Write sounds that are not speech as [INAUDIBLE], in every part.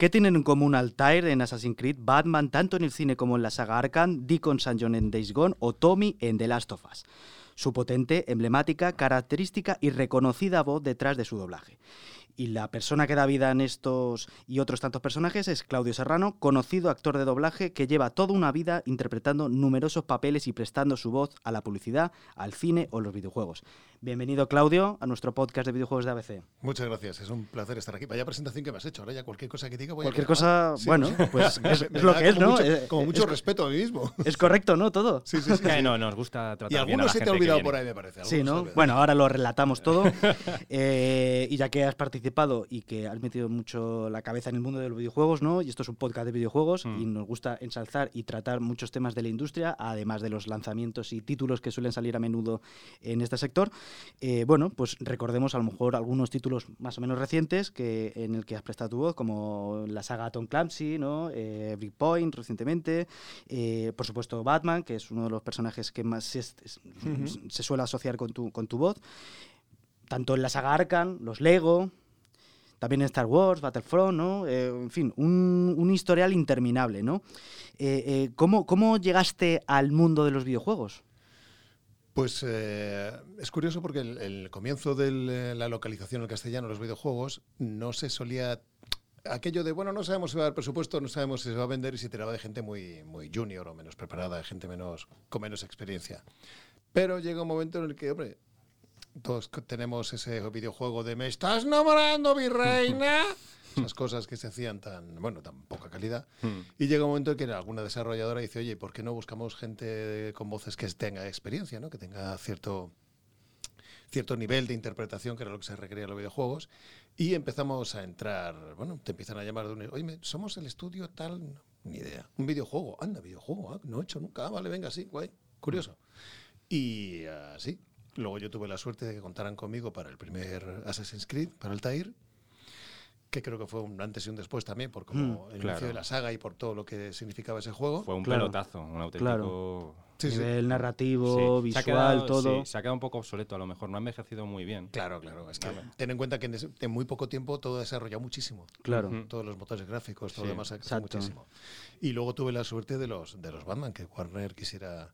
¿Qué tienen en común Altair en Assassin's Creed, Batman tanto en el cine como en la saga Arkham, Deacon St. John en Days Gone o Tommy en The Last of Us? Su potente, emblemática, característica y reconocida voz detrás de su doblaje. Y la persona que da vida en estos y otros tantos personajes es Claudio Serrano, conocido actor de doblaje que lleva toda una vida interpretando numerosos papeles y prestando su voz a la publicidad, al cine o los videojuegos. Bienvenido, Claudio, a nuestro podcast de videojuegos de ABC. Muchas gracias, es un placer estar aquí. Vaya presentación que me has hecho. Ahora ya cualquier cosa que diga voy Cualquier a cosa, Sí, bueno, pues Me- [LAUGHS] es, me es lo que es, ¿no? mucho- como es- mucho respeto a mí mismo. [LAUGHS] Es correcto, ¿no? Todo. Sí, sí, sí. Que sí. no, nos gusta tratar Y bien a alguno la se te ha olvidado por ahí, me parece. Sí, ¿no? Bueno, ahora lo relatamos todo. [LAUGHS] Eh, y ya que has participado y que has metido mucho la cabeza en el mundo de los videojuegos, ¿no? Y esto es un podcast de videojuegos Mm. y nos gusta ensalzar y tratar muchos temas de la industria, además de los lanzamientos y títulos que suelen salir a menudo en este sector. Eh, bueno, pues recordemos a lo mejor algunos títulos más o menos recientes que, en el que has prestado tu voz, como la saga Tom Clancy, ¿no? Eh, Breakpoint recientemente, eh, por supuesto Batman, que es uno de los personajes que más se, se suele asociar con tu, con tu voz tanto en la saga Arkham, los Lego, también Star Wars, Battlefront, ¿no? Eh, en fin, un, historial interminable, ¿no? Eh, eh, ¿cómo, ¿Cómo llegaste al mundo de los videojuegos? Pues eh, es curioso porque el, comienzo de la localización en castellano de los videojuegos no se solía. Aquello de, bueno, no sabemos si va a haber presupuesto, no sabemos si se va a vender y se tiraba de gente muy, muy junior o menos preparada, gente menos, con menos experiencia. Pero llega un momento en el que, hombre, todos tenemos ese videojuego de ¿Me estás enamorando, mi reina? [LAUGHS] Esas cosas que se hacían tan, bueno, tan poca calidad. Mm. Y llega un momento en que alguna desarrolladora dice, oye, ¿por qué no buscamos gente con voces que tenga experiencia, ¿no? que tenga cierto, cierto nivel de interpretación, que era lo que se requería en los videojuegos? Y empezamos a entrar, bueno, te empiezan a llamar de un, oye, somos el estudio tal, No, ni idea. Un videojuego, anda, videojuego, ah, no he hecho nunca, ah, vale, venga, sí, guay, curioso. Y así. Luego yo tuve la suerte de que contaran conmigo para el primer Assassin's Creed, para el Tair, que creo que fue un antes y un después también, por como el claro. inicio de la saga y por todo lo que significaba ese juego. Fue un Claro. pelotazo, un auténtico... Claro. Sí, sí. Nivel narrativo, Sí. Se ha visual, quedado- todo. sí, se ha quedado un poco obsoleto, a lo mejor no ha envejecido muy bien. Claro, claro. Es que ten en cuenta que en, ese- en muy poco tiempo todo ha desarrollado muchísimo. Claro. Todos los motores gráficos, todo Sí, lo demás ha crecido muchísimo. Y luego tuve la suerte de los, de los Batman, que Warner quisiera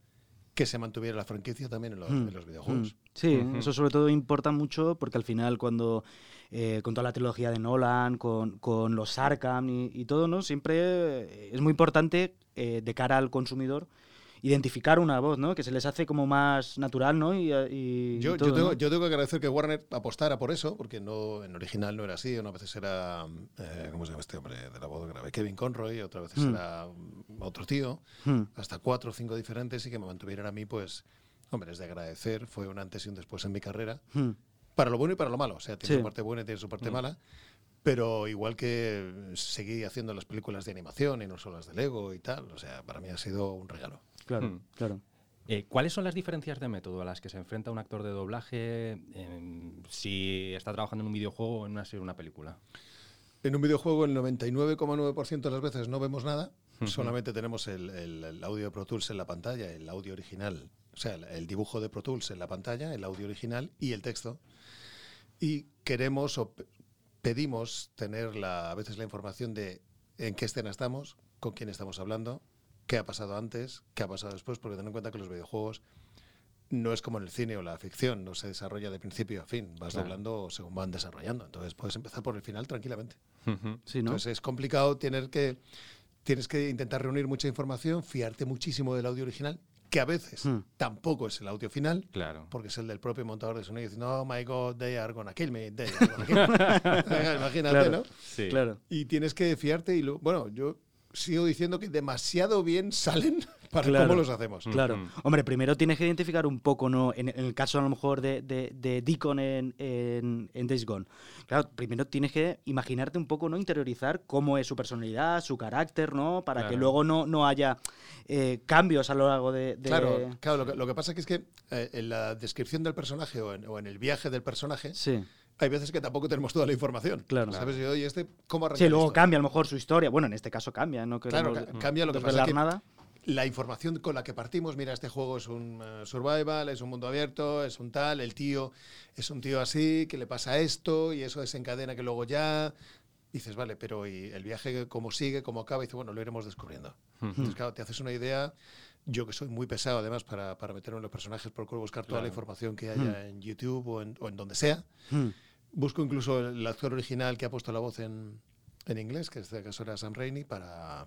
que se mantuviera la franquicia también en los, Mm, en los videojuegos. Mm, Sí, Ujú. eso sobre todo importa mucho porque al final cuando eh, con toda la trilogía de Nolan, con, con los Arkham y, y todo, ¿no? Siempre eh, es muy importante eh, de cara al consumidor identificar una voz, ¿no? Que se les hace como más natural, ¿no? Y, y- y Yo, tengo, ¿no? yo tengo que agradecer que Warner apostara por eso, porque no en original no era así. Una vez era, eh, ¿cómo se llama este hombre de la voz grave? Kevin Conroy, otra vez Mm. era otro tío, Hmm, hasta cuatro o cinco diferentes y que me mantuvieran a mí, pues, hombre, es de agradecer. Fue un antes y un después en mi carrera, hmm. para lo bueno y para lo malo. O sea, tiene Sí. su parte buena y tiene su parte mala. Pero igual que seguí haciendo las películas de animación y no solo las de Lego y tal, o sea, para mí ha sido un regalo. Claro, Hmm. claro. Eh, ¿Cuáles son las diferencias de método a las que se enfrenta un actor de doblaje en- si está trabajando en un videojuego o en una serie o una película? En un videojuego el 99,9% de las veces no vemos nada, solamente tenemos el, el- el audio de Pro Tools en la pantalla, el audio original, o sea, el, el dibujo de Pro Tools en la pantalla, el audio original y el texto. Y queremos o pe- pedimos tener la, a veces la información de en qué escena estamos, con quién estamos hablando, qué ha pasado antes, qué ha pasado después, porque ten en cuenta que los videojuegos no es como en el cine o la ficción, no se desarrolla de principio a fin, vas Claro. doblando según van desarrollando. Entonces puedes empezar por el final tranquilamente. Ujú. Sí, ¿no? Entonces es complicado tener que tienes que intentar reunir mucha información, fiarte muchísimo del audio original, que a veces Hmm. tampoco es el audio final, Claro. porque es el del propio montador de sonido diciendo, oh my god, they are gonna kill me, they are gonna kill me". [LAUGHS] [LAUGHS] Imagínate, Claro. ¿no? Sí. Claro. Y tienes que fiarte y lo, bueno, yo sigo diciendo que demasiado bien salen [LAUGHS] para Claro. cómo los hacemos. Claro. Ujú. Hombre, primero tienes que identificar un poco, ¿no? En, en el caso a lo mejor de, de, de Deacon en, en, en Days Gone. Claro, primero tienes que imaginarte un poco, ¿no? Interiorizar cómo es su personalidad, su carácter, ¿no? Para que luego no, no haya eh, cambios a lo largo de. de- Claro, claro lo, que, lo que pasa que es que eh, en la descripción del personaje o en, o en el viaje del personaje, Sí, hay veces que tampoco tenemos toda la información. Claro. ¿Sabes? Y, oye, este, ¿cómo sí luego historia? cambia a lo mejor su historia. Bueno, en este caso cambia, no Claro, ca- cambia lo que pasa que nada. la información con la que partimos, mira, este juego es un eh, survival, es un mundo abierto, es un tal, el tío es un tío así, que le pasa esto y eso desencadena que luego ya dices, vale, pero ¿y el viaje cómo sigue, cómo acaba? Y dices, bueno, lo iremos descubriendo. Entonces, claro, te haces una idea. Yo que soy muy pesado además para, para meterme en los personajes, procuro buscar toda la Claro. información que haya en YouTube o en, o en donde sea. Hmm. Busco incluso el actor original que ha puesto la voz en, en inglés, que en este caso era Sam Raimi, para...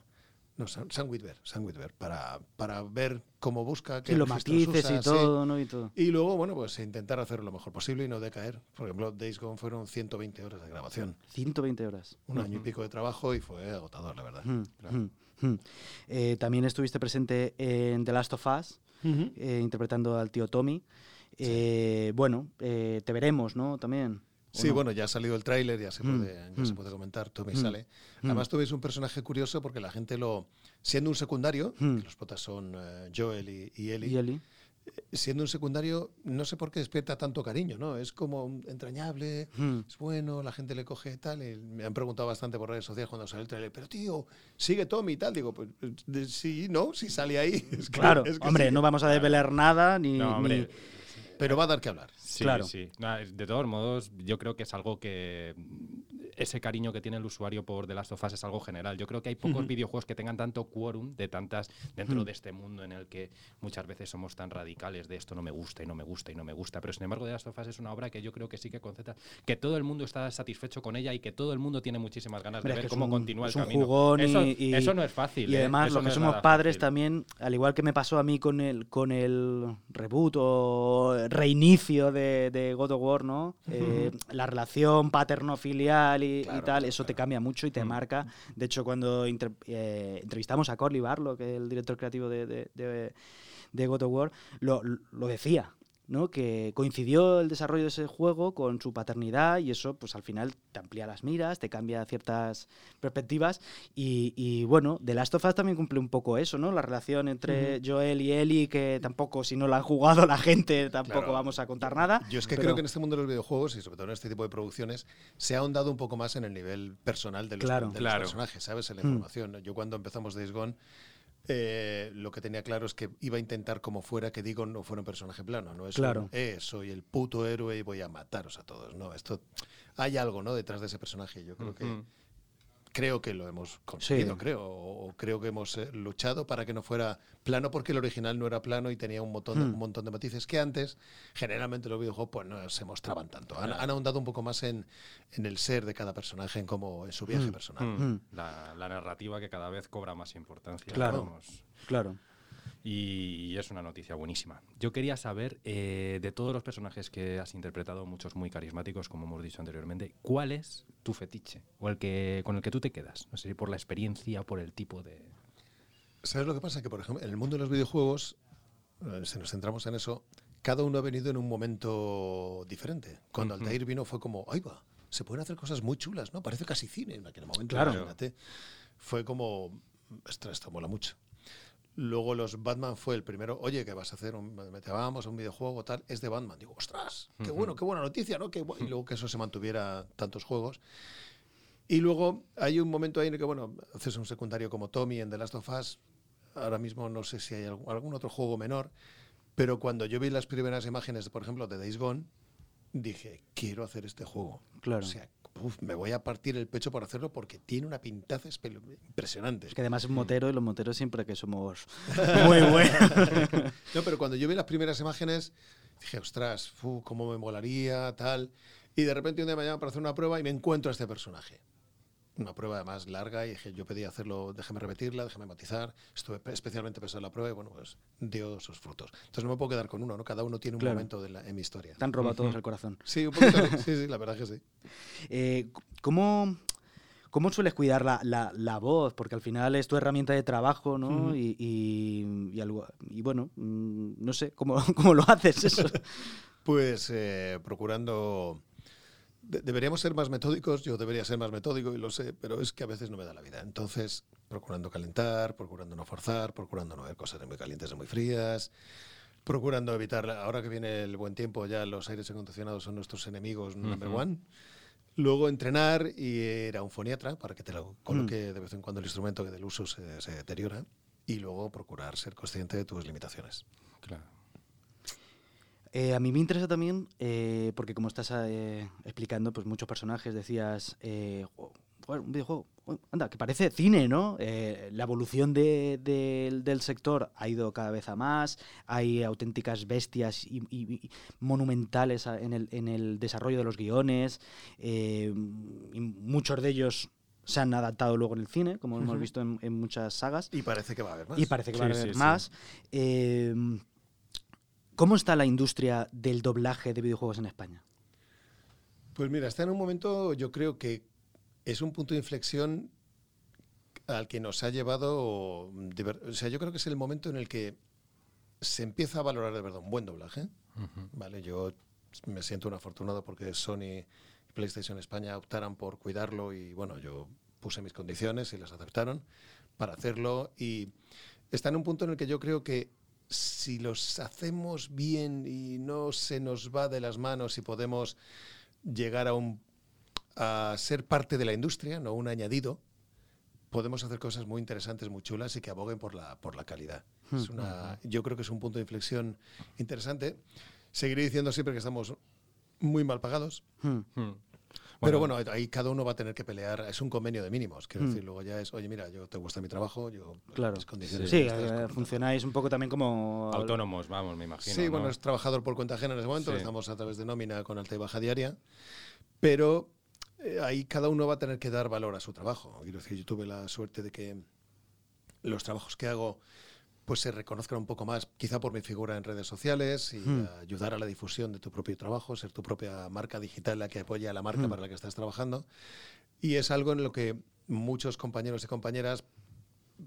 No, Sam, Sam Sam para, para ver cómo busca, qué Y los matices usa, y sí. todo, ¿no? Y todo. Y luego, bueno, pues intentar hacerlo lo mejor posible y no decaer. Por ejemplo, Days Gone fueron 120 horas de grabación, 120 horas. un año y pico de trabajo y fue agotador, la verdad. Eh, también estuviste presente en The Last of Us, eh, interpretando al tío Tommy. Eh, Bueno, te veremos, ¿no? También. ¿O Sí, no? bueno, ya ha salido el tráiler, ya, se Mm, puede, ya se mm. puede comentar, Tommy Mm, sale. Además, Tommy es un personaje curioso porque la gente lo... Siendo un secundario, Mm. que los potas son eh, Joel y, y Ellie, ¿Y Eli? Siendo un secundario, no sé por qué despierta tanto cariño, ¿no? Es como un entrañable, Hmm. es bueno, la gente le coge tal. y me han preguntado bastante por redes sociales cuando sale el trailer, pero tío, sigue Tommy y tal. Digo, pues de- sí, no, si sale ahí. [LAUGHS] Es que- Claro, es que hombre, sigue. no vamos a desvelar nada ni. No, hombre, ni- Pero va a dar que hablar. Sí, Claro. sí. De todos modos, yo creo que es algo que. Ese cariño que tiene el usuario por The Last of Us es algo general. Yo creo que hay pocos videojuegos que tengan tanto quórum de tantas. dentro de este mundo en el que muchas veces somos tan radicales de esto no me gusta y no me gusta y no me gusta. Pero sin embargo, The Last of Us es una obra que yo creo que sí que concentra. que todo el mundo está satisfecho con ella y que todo el mundo tiene muchísimas ganas de ver cómo un- continúa el camino. jugón eso, y- eso no es fácil. Y ¿eh? además, Eso los no que somos padres fácil. también, al igual que me pasó a mí con el, con el reboot o reinicio de, de God of War, ¿no? Eh, la relación paterno-filial y, y Claro, tal, claro, eso te cambia mucho y te marca. De hecho, cuando inter- eh, entrevistamos a Corley Barlow, que es el director creativo de, de, de- de God of War, lo, lo decía. ¿No? que coincidió el desarrollo de ese juego con su paternidad y eso pues al final te amplía las miras, te cambia ciertas perspectivas y, y, bueno, The Last of Us también cumple un poco eso, ¿no? La relación entre Joel y Ellie que tampoco si no la han jugado la gente tampoco Claro. vamos a contar nada. Yo es que pero- creo que en este mundo de los videojuegos y sobre todo en este tipo de producciones se ha ahondado un poco más en el nivel personal de los, Claro. de los Claro. personajes, ¿sabes? En la Mm. información. Yo cuando empezamos Days Gone, eh, lo que tenía claro es que iba a intentar como fuera que Deacon no fuera un personaje plano, no es Claro. un, eh, soy el puto héroe y voy a mataros a todos, no, esto hay algo, ¿no? detrás de ese personaje. Yo creo que. Creo que lo hemos conseguido, Sí. creo, o creo que hemos eh, luchado para que no fuera plano porque el original no era plano y tenía un montón, de, Hmm. un montón de matices que antes generalmente los videojuegos pues no se mostraban tanto. Han, han ahondado un poco más en, en el ser de cada personaje, en cómo en su viaje personal. Mm. Mm. La, la narrativa que cada vez cobra más importancia. Claro. Claro. Y es una noticia buenísima. Yo quería saber, eh, de todos los personajes que has interpretado, muchos muy carismáticos, como hemos dicho anteriormente, ¿cuál es tu fetiche? O el que con el que tú te quedas. No sé si por la experiencia, por el tipo de. ¿Sabes lo que pasa? Que, por ejemplo, en el mundo de los videojuegos, eh, si nos centramos en eso, cada uno ha venido en un momento diferente. Cuando Ujú. Altair vino fue como, ¡ay va! Se pueden hacer cosas muy chulas, ¿no? Parece casi cine en aquel momento. Claro. imagínate. Fue como, esto, esto mola mucho. Luego los Batman fue el primero, oye, ¿qué vas a hacer? Un, te vamos a un videojuego tal, es de Batman. Digo, ostras, qué bueno, qué buena noticia, ¿no? Qué y luego que eso se mantuviera tantos juegos. Y luego hay un momento ahí en el que, bueno, haces un secundario como Tommy en The Last of Us. Ahora mismo no sé si hay algún, algún otro juego menor, pero cuando yo vi las primeras imágenes, por ejemplo, de Days Gone, dije, quiero hacer este juego. Claro. O sea, uf, me voy a partir el pecho por hacerlo porque tiene una pintaza impresionante. Es que además es un motero y los moteros siempre que somos [LAUGHS] muy buenos. [LAUGHS] No, pero cuando yo vi las primeras imágenes, dije, ostras, fu, cómo me molaría, tal. Y de repente un día me llaman para hacer una prueba y me encuentro a este personaje. Una prueba además larga y dije, yo pedí hacerlo, déjame repetirla, déjame matizar. Estuve pe- especialmente pesado en la prueba y bueno, pues dio sus frutos. Entonces no me puedo quedar con uno, ¿no? Cada uno tiene un Claro. momento de la- en mi historia. Te han robado todos el corazón. Sí, un poquito, [LAUGHS] sí, sí, la verdad que sí. Eh, ¿cómo, ¿Cómo sueles cuidar la, la, la, voz? Porque al final es tu herramienta de trabajo, ¿no? y, y, y, algo, y, bueno, mm, no sé, ¿cómo, [LAUGHS] cómo lo haces eso? pues eh, procurando... De deberíamos ser más metódicos, yo debería ser más metódico y lo sé, pero es que a veces no me da la vida. Entonces, procurando calentar, procurando no forzar, procurando no ver cosas muy calientes de muy frías, procurando evitar, ahora que viene el buen tiempo, ya los aires acondicionados son nuestros enemigos number uh -huh. one. Luego entrenar y ir a un foniatra para que te lo coloque mm. de vez en cuando el instrumento que del uso se, se, deteriora. Y luego procurar ser consciente de tus limitaciones. Claro. Eh, a mí me interesa también, eh, porque como estás eh, explicando, pues muchos personajes decías, eh, un videojuego, anda, que parece cine, ¿no? Eh, la evolución de, de, del sector ha ido cada vez a más, hay auténticas bestias y, y, y monumentales en el, en el, desarrollo de los guiones, eh, y muchos de ellos se han adaptado luego en el cine, como uh -huh. hemos visto en, en, muchas sagas. Y parece que va a haber más. Y parece que sí, va a haber sí, más. Sí. ¿Cómo está la industria del doblaje de videojuegos en España? Pues mira, está en un momento, yo creo que es un punto de inflexión al que nos ha llevado, o sea, yo creo que es el momento en el que se empieza a valorar de verdad un buen doblaje. Uh -huh. Vale, yo me siento un afortunado porque Sony y PlayStation España optaran por cuidarlo y bueno, yo puse mis condiciones y las aceptaron para hacerlo y está en un punto en el que yo creo que si los hacemos bien y no se nos va de las manos y podemos llegar a un a ser parte de la industria, no un añadido, podemos hacer cosas muy interesantes, muy chulas y que aboguen por la, por la calidad. Hmm. Es una, yo creo que es un punto de inflexión interesante. Seguiré diciendo siempre que estamos muy mal pagados. Hmm. Hmm. Pero bueno, ahí cada uno va a tener que pelear. Es un convenio de mínimos. Quiero decir, luego ya es, oye, mira, yo te gusta mi trabajo, yo claro. mis condiciones. Sí, sí eh, funcionáis un poco también como autónomos, vamos, me imagino. Sí, ¿no? bueno, es trabajador por cuenta ajena en ese momento. Sí. Estamos a través de nómina con alta y baja diaria. Pero eh, ahí cada uno va a tener que dar valor a su trabajo. Quiero decir, yo tuve la suerte de que los trabajos que hago pues se reconozcan un poco más, quizá por mi figura en redes sociales y hmm. ayudar a la difusión de tu propio trabajo, ser tu propia marca digital la que apoya a la marca hmm. para la que estás trabajando. Y es algo en lo que muchos compañeros y compañeras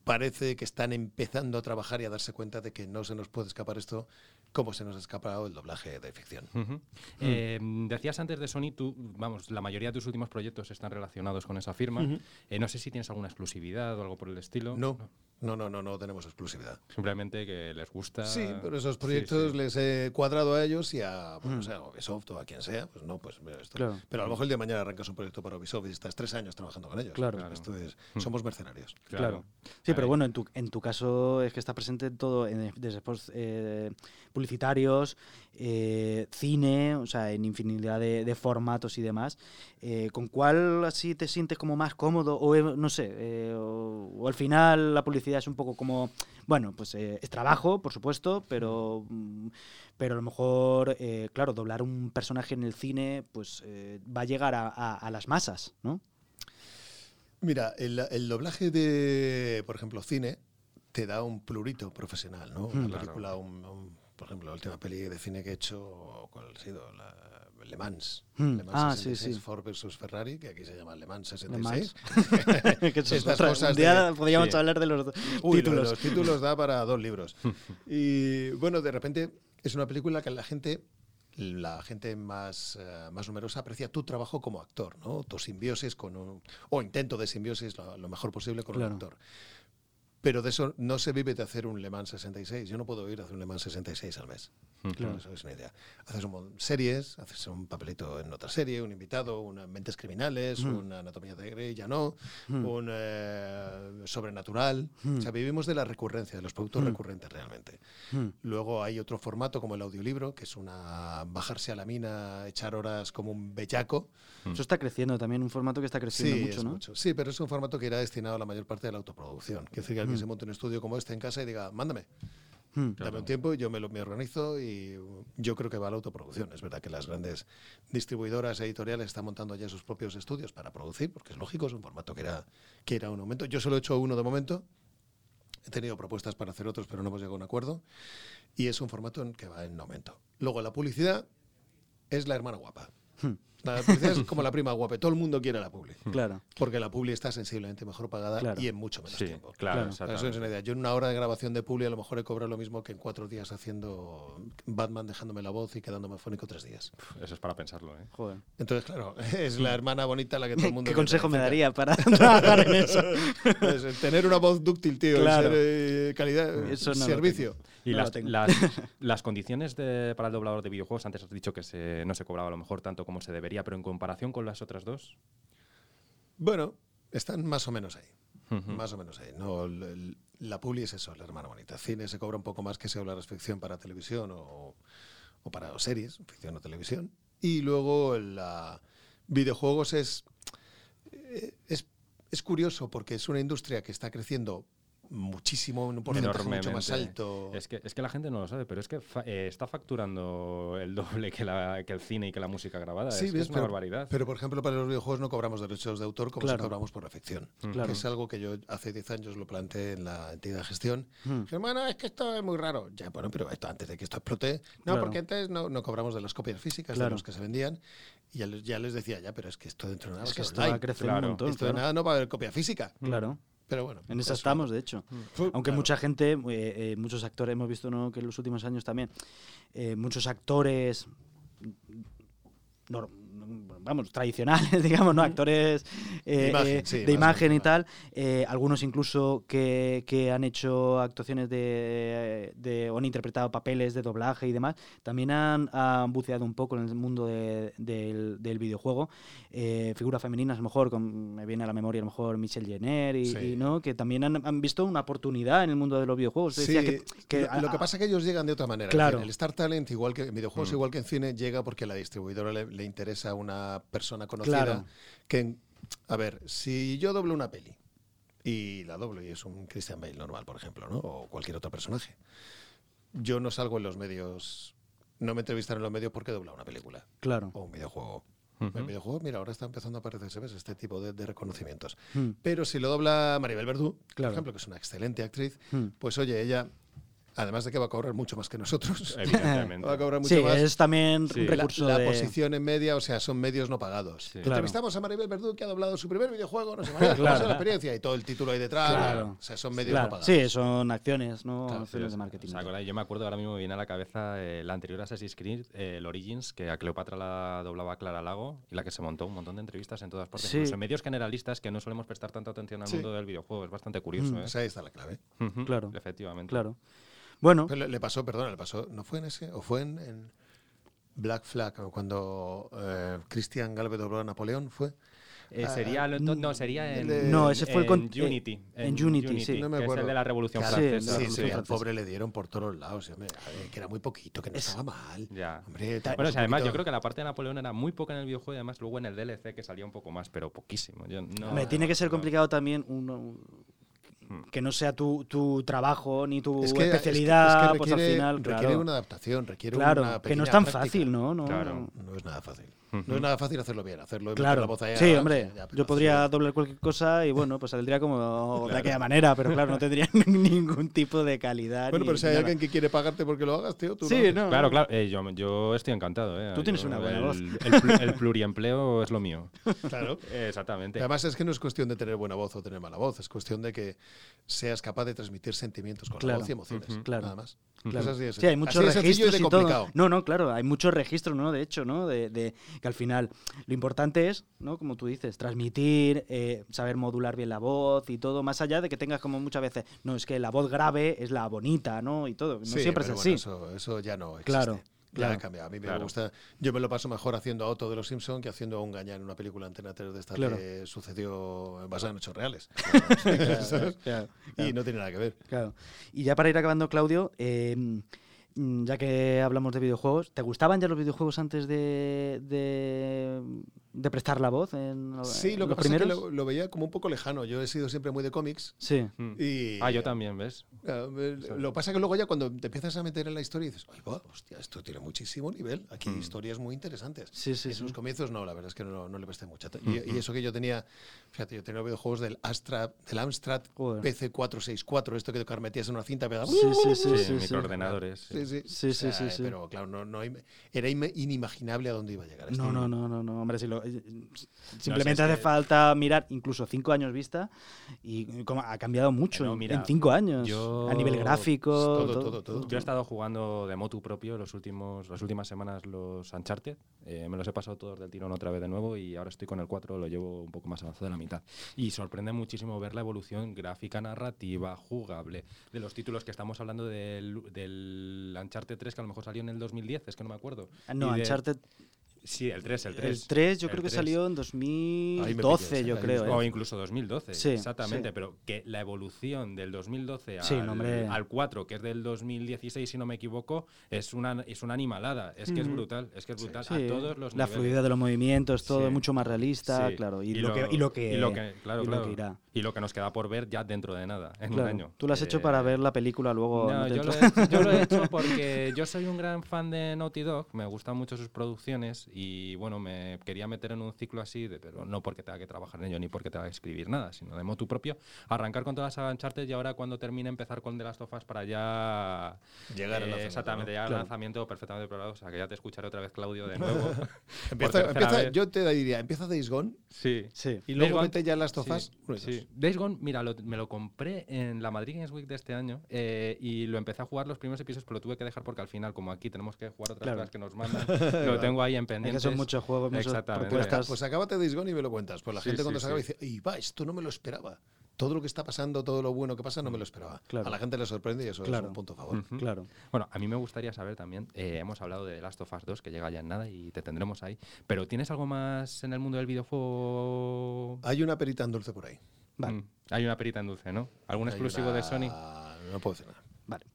parece que están empezando a trabajar y a darse cuenta de que no se nos puede escapar esto como se nos ha escapado el doblaje de ficción. Uh -huh. mm. eh, decías antes de Sony, tú, vamos, la mayoría de tus últimos proyectos están relacionados con esa firma. Uh -huh. eh, no sé si tienes alguna exclusividad o algo por el estilo. No. No, no, no, no tenemos exclusividad. Simplemente que les gusta. Sí, pero esos proyectos sí, sí. les he cuadrado a ellos y a, pues, mm. no sé, a Ubisoft o a quien sea, pues no, pues esto. Claro. Pero a lo mejor el día de mañana arrancas un proyecto para Ubisoft y estás tres años trabajando con ellos. Claro. claro. Esto es, somos mercenarios. Claro. claro. Sí, pero bueno, en tu, en tu caso es que está presente en todo, en, desde eh, publicitarios, eh, cine, o sea, en infinidad de, de formatos y demás. Eh, ¿Con cuál así te sientes como más cómodo? O eh, no sé, o, o, al final la publicidad es un poco como, bueno, pues es trabajo, por supuesto, pero, mm, pero a lo mejor, claro, doblar un personaje en el cine, pues va a llegar a, a, a las masas, ¿no? Mira, el, el, doblaje de, por ejemplo, cine, te da un plurito profesional, ¿no? Una película, claro. un, un, por ejemplo, la última peli de cine que he hecho, ¿cuál ha sido? La, Le Mans. Mm. Le Mans ah, 66, sí, sí. Ford versus Ferrari, que aquí se llama Le Mans 66. Le Mans. [LAUGHS] [LAUGHS] Estas cosas de, podríamos sí. hablar de los Uy, títulos. Los títulos da para dos libros. [LAUGHS] y bueno, de repente es una película que la gente la gente más, uh, más numerosa aprecia tu trabajo como actor, ¿no? Tu simbiosis con un, o intento de simbiosis lo, lo mejor posible con claro. un actor. Pero de eso no se vive de hacer un Le Mans 66. Yo no puedo ir a hacer un Le Mans 66 al mes. Claro. Eso es una idea. Haces un series, haces un papelito en otra serie, un invitado, una Mentes Criminales, mm. una Anatomía de Grey, ya no, mm. un eh, Sobrenatural. Mm. O sea, vivimos de la recurrencia, de los productos recurrentes realmente. Luego hay otro formato como el audiolibro, que es una bajarse a la mina, echar horas como un bellaco. Eso está creciendo también, un formato que está creciendo sí, mucho, ¿no? Mucho. Sí, pero es un formato que irá destinado a la mayor parte de la autoproducción. Que decir que se monte un estudio como este en casa y diga, mándame. Hmm, Dame un tiempo, yo me, lo, me organizo y yo creo que va a la autoproducción. Es verdad que las grandes distribuidoras editoriales están montando ya sus propios estudios para producir, porque es lógico, es un formato que era, que era un aumento. Yo solo he hecho uno de momento, he tenido propuestas para hacer otros, pero no hemos llegado a un acuerdo, y es un formato en que va en aumento. Luego, la publicidad es la hermana guapa. Hmm. La publicidad es como la prima guape, todo el mundo quiere la publi. [LAUGHS] Claro. Porque la publi está sensiblemente mejor pagada Claro. y en mucho menos Sí, tiempo. claro, Claro. Eso es una idea. Yo en una hora de grabación de publi a lo mejor he cobrado lo mismo que en cuatro días haciendo Batman dejándome la voz y quedándome afónico tres días. Eso es para pensarlo, ¿eh? Joder. Entonces, claro, [LAUGHS] es la hermana bonita la que todo el mundo... ¿Qué quiere consejo me daría para [LAUGHS] trabajar en eso? Pues, tener una voz dúctil, tío, Claro. ser eh, calidad, Eso no lo servicio. Y No las, las, las condiciones de- para el doblador de videojuegos, antes has dicho que se- no se cobraba a lo mejor tanto como se debería, pero en comparación con las otras dos, Bueno, están más o menos ahí. Más o menos ahí. No, el- la publi es eso, la hermana bonita. Cine se cobra un poco más que se habla de ficción para televisión o, o para series, ficción o televisión. Y luego la videojuegos es, eh, es, es curioso porque es una industria que está creciendo muchísimo, un porcentaje mucho más alto. Es que, es que la gente no lo sabe, pero es que fa- eh, está facturando el doble que, la, que el cine y que la música grabada. Sí, es, que ves, es una pero, barbaridad. pero, por ejemplo, para los videojuegos no cobramos derechos de autor como Claro. si cobramos por la ficción. Claro. Que es algo que yo hace 10 años lo planteé en la entidad de gestión. Dije, bueno, es que esto es muy raro. Ya, bueno, pero esto antes de que esto explote. No, Claro. porque antes no, no cobramos de las copias físicas, de los que se vendían. Y ya les, ya les decía, ya, pero es que esto dentro de nada Es va a que esto va a crecer Claro. un montón. Esto de nada no va a haber copia física. Claro. Pero bueno. En esa eso- estamos, de hecho. Aunque claro. mucha gente, eh, eh, muchos actores, hemos visto ¿no? que en los últimos años también, eh, muchos actores, vamos, tradicionales, [LAUGHS] digamos, ¿no? Actores eh, De imagen, eh, sí, de más imagen y tal, eh, algunos incluso que, que han hecho actuaciones de, de- o han interpretado papeles de doblaje y demás, también han, han buceado un poco en el mundo de- del, del videojuego. Eh, figuras femeninas, a lo mejor, con- me viene a la memoria a lo mejor Michelle Jenner, y, Sí. y, ¿no? que también han, han visto una oportunidad en el mundo de los videojuegos. Sí, Decía que, que lo, lo que pasa es que ellos llegan de otra manera. Claro. el Star Talent, igual que en videojuegos, Mm. igual que en cine, llega porque a la distribuidora le, le interesa a una persona conocida. Claro. Que, a ver, si yo doblo una peli y la doblo y es un Christian Bale normal, por ejemplo, ¿no? o cualquier otro personaje, yo no salgo en los medios, no me entrevistan en los medios porque he doblado una película Claro. o un videojuego. Ujú. El videojuego, mira, ahora está empezando a aparecer, ¿sabes? Este tipo de, de reconocimientos. Mm, Pero si lo dobla Maribel Verdú, Claro. por ejemplo, que es una excelente actriz, mm. pues oye, ella, además de que va a cobrar mucho más que nosotros, [LAUGHS] Evidentemente. va a cobrar mucho Sí, más. es también Sí. La- recurso la de... posición en media, o sea, son medios no pagados. Sí. Entrevistamos a Maribel Verdú, que ha doblado su primer videojuego, no sé, María, ¿cómo ha Claro. la experiencia? Y todo el título ahí detrás. Claro. O sea, son medios Claro, no pagados. sí, son acciones, ¿no? Claro, acciones Sí, de o marketing. sea, con la- yo me acuerdo ahora mismo me viene a la cabeza eh, la anterior Assassin's Creed, eh, el Origins, que a Cleopatra la doblaba Clara Lago y la que se montó un montón de entrevistas en todas partes, Sí. incluso en medios generalistas que no solemos prestar tanta atención al Sí. mundo del videojuego. Es bastante curioso, Mm. ¿eh? Pues ahí está la clave. Claro. Efectivamente. Claro. Bueno, Pero le, pasó, perdona, le pasó, ¿no fue en ese? ¿O fue en, en Black Flag, cuando eh, Christian Galvez dobló a Napoleón? ¿Fue? Eh, Ah, sería, lo- no, no, sería en, de- No, ese fue el en con- eh, Unity. en Unity, sí. No me que es el de la Revolución Claro, Sí, Francesa. Sí, Revolución sí, al pobre le dieron por todos lados. hombre, que era muy poquito, que no Es- estaba mal. Ya. Hombre, Bueno, además yo creo que la parte de Napoleón era muy poca en el videojuego y además luego en el DLC que salía un poco más, pero poquísimo. Yo no- hombre, tiene que ser no. complicado también uno-. Que no sea tu, tu trabajo ni tu Es que- es que- especialidad, es que pues al requiere, final, requiere claro. una adaptación, requiere Claro, una que no es tan práctica. fácil, ¿no? no Claro. No es nada fácil. No es nada fácil hacerlo bien, hacerlo Claro, la voz ahí, sí, hombre. ya, Yo podría doblar cualquier cosa y bueno, pues saldría como [LAUGHS] de aquella manera, pero claro, no tendría [LAUGHS] ningún tipo de calidad. Bueno, ni- pero si hay nada. alguien que quiere pagarte porque lo hagas, tío, tú Sí, no. no. Claro, claro. eh, yo, yo estoy encantado. eh. Tú tienes Yo- una buena el, voz. El, plu- el pluriempleo es lo mío. [LAUGHS] Claro. Eh, Exactamente. Además es que no es cuestión de tener buena voz o tener mala voz, es cuestión de que seas capaz de transmitir sentimientos con Claro. la voz y emociones. Claro. Nada más. Claro. Así Sí, hay muchos Así registros y todo. No, no, claro, hay muchos registros, ¿no? De hecho, ¿no? De, de- que al final lo importante es, ¿no? Como tú dices, transmitir, eh, saber modular bien la voz y todo, más allá de que tengas como muchas veces, no, es que la voz grave es la bonita, ¿no? Y todo. No Sí, siempre es así. bueno, eso, eso ya no existe. Claro, Ya claro. ha cambiado. A mí me gusta. Yo me lo paso mejor haciendo a Otto de los Simpson que haciendo a un gañán en una película Antena 3 de esta Claro. que sucedió basada en hechos reales. [LAUGHS] Y no tiene nada que ver. claro. Y ya para ir acabando, Claudio, eh, mm, ya que hablamos de videojuegos, ¿te gustaban ya los videojuegos antes de, de, de prestar la voz en lo- Sí, en lo que los pasa es que primeros? lo, lo veía como un poco lejano. Yo he sido siempre muy de cómics. Sí. Mm. Y, Ah, yo también, ¿ves? Eh, Lo que pasa es que luego ya cuando te empiezas a meter en la historia dices, ¡ay, va! Hostia, esto tiene muchísimo nivel. Aquí hay Mm. historias muy interesantes. Sí, sí, en sí. sus comienzos no, la verdad es que no, no le presté mucha. atención. Y, y eso que yo tenía, fíjate, yo tenía videojuegos del Astra, del Amstrad Joder. PC464, esto que te metías en una cinta, pegaba. Sí, sí, sí, Sí, sí, sí. microordenadores. sí. Sí, sí. Sí, sí, O sea, sí, sí. Pero claro, no, no, era im- inimaginable a dónde iba a llegar esto. No, no, no, no, no, hombre, si lo- simplemente hace que- falta mirar incluso cinco años vista y como ha cambiado mucho No, en- mira, en cinco años. yo- A nivel gráfico, Todo, todo, todo, todo. Yo he estado jugando de motu propio los últimos, las últimas semanas los Uncharted. Eh, me los he pasado todos del tirón otra vez de nuevo y ahora estoy con el 4, lo llevo un poco más avanzado de la mitad. Y sorprende muchísimo ver la evolución gráfica, narrativa, jugable de los títulos que estamos hablando del, del Uncharted 3 que a lo mejor salió en el 2010, es que no me acuerdo. Ah, No, Y de- Uncharted. Sí, el 3, el 3. El 3 yo El creo que 3. salió en Ahí me 2012, pillas, yo creo. mismo. O ¿eh? incluso 2012, Sí, exactamente, sí. pero que la evolución del 2012 Sí, al, hombre. al 4, que es del 2016, si no me equivoco, es una, es una animalada. Es que es Ujú. brutal, es que es brutal Sí, a todos los la niveles. fluidez de los movimientos, todo Sí. mucho más realista, Sí. claro. Y, lo, que, y lo que, y lo que- claro, y lo claro. que irá. Y lo que nos queda por ver ya dentro de nada, en Claro. un año. Tú lo has hecho Eh, para ver la película luego. no, ¿no te yo, lo he, yo lo he hecho [LAUGHS] porque yo soy un gran fan de Naughty Dog, me gustan mucho sus producciones y bueno, me quería meter en un ciclo así, de, pero no porque tenga que trabajar en ello ni porque tenga que escribir nada, sino de motu propio, arrancar con toda la saga Uncharted y ahora cuando termine empezar con The Last of Us para ya... Llegar al eh, lanzamiento, Exactamente, ¿no? llegar Claro. al lanzamiento perfectamente preparado, o sea que ya te escucharé otra vez Claudio de nuevo. [LAUGHS] Empieza, empieza- yo te diría, empieza Days Gone Sí. Sí. y luego Gone- mete ya las tofas. Sí, sí. Days Gone, mira, lo- me lo compré en la Madrid Games Week de este año eh, y lo empecé a jugar los primeros episodios, pero lo tuve que dejar porque al final, como aquí tenemos que jugar otras Claro. cosas que nos mandan, [LAUGHS] lo tengo ahí en Es que pendientes. son muchos juegos, muchas Exactamente. propuestas. Pues acábate Days Gone y me lo cuentas. Pues la Sí, gente sí, cuando se acaba sí. dice, y va, esto no me lo esperaba. Todo lo que está pasando, todo lo bueno que pasa, no me lo esperaba. Claro. A la gente le sorprende y eso Claro. es un punto a favor. Claro. Bueno, a mí me gustaría saber también, eh, hemos hablado de Last of Us 2, que llega ya en nada y te tendremos ahí, pero ¿tienes algo más en el mundo del videojuego? Hay una perita en dulce por ahí. Vale. Mm, Hay una perita en dulce, ¿no? ¿Algún Hay exclusivo una- de Sony? No puedo decir nada. Vale.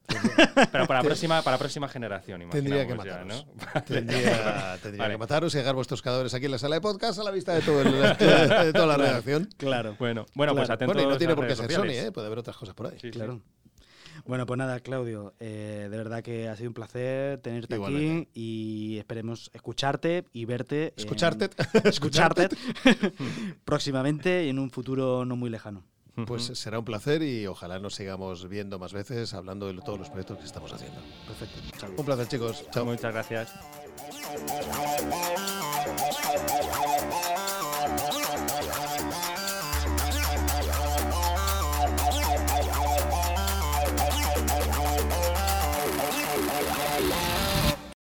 Pero para la próxima, para la próxima generación, Tendría que ya, mataros. ¿no? Tendría, tendría Vale. que mataros y dejar vuestros cadáveres aquí en la sala de podcast a la vista de, todo el- [LAUGHS] de toda la redacción. Claro. Bueno, bueno pues Claro. atentos Bueno, y no tiene por qué ser Sony. ¿eh? puede haber otras cosas por ahí. Sí, sí. Claro. Bueno, pues nada, Claudio, eh, de verdad que ha sido un placer tenerte Igualmente. aquí y esperemos escucharte y verte. en- Escucharte. [LAUGHS] escucharte [LAUGHS] próximamente y en un futuro no muy lejano. Pues será un placer y ojalá nos sigamos viendo más veces hablando de todos los proyectos que estamos haciendo. Perfecto. Un placer, chicos. Chao. Muchas gracias.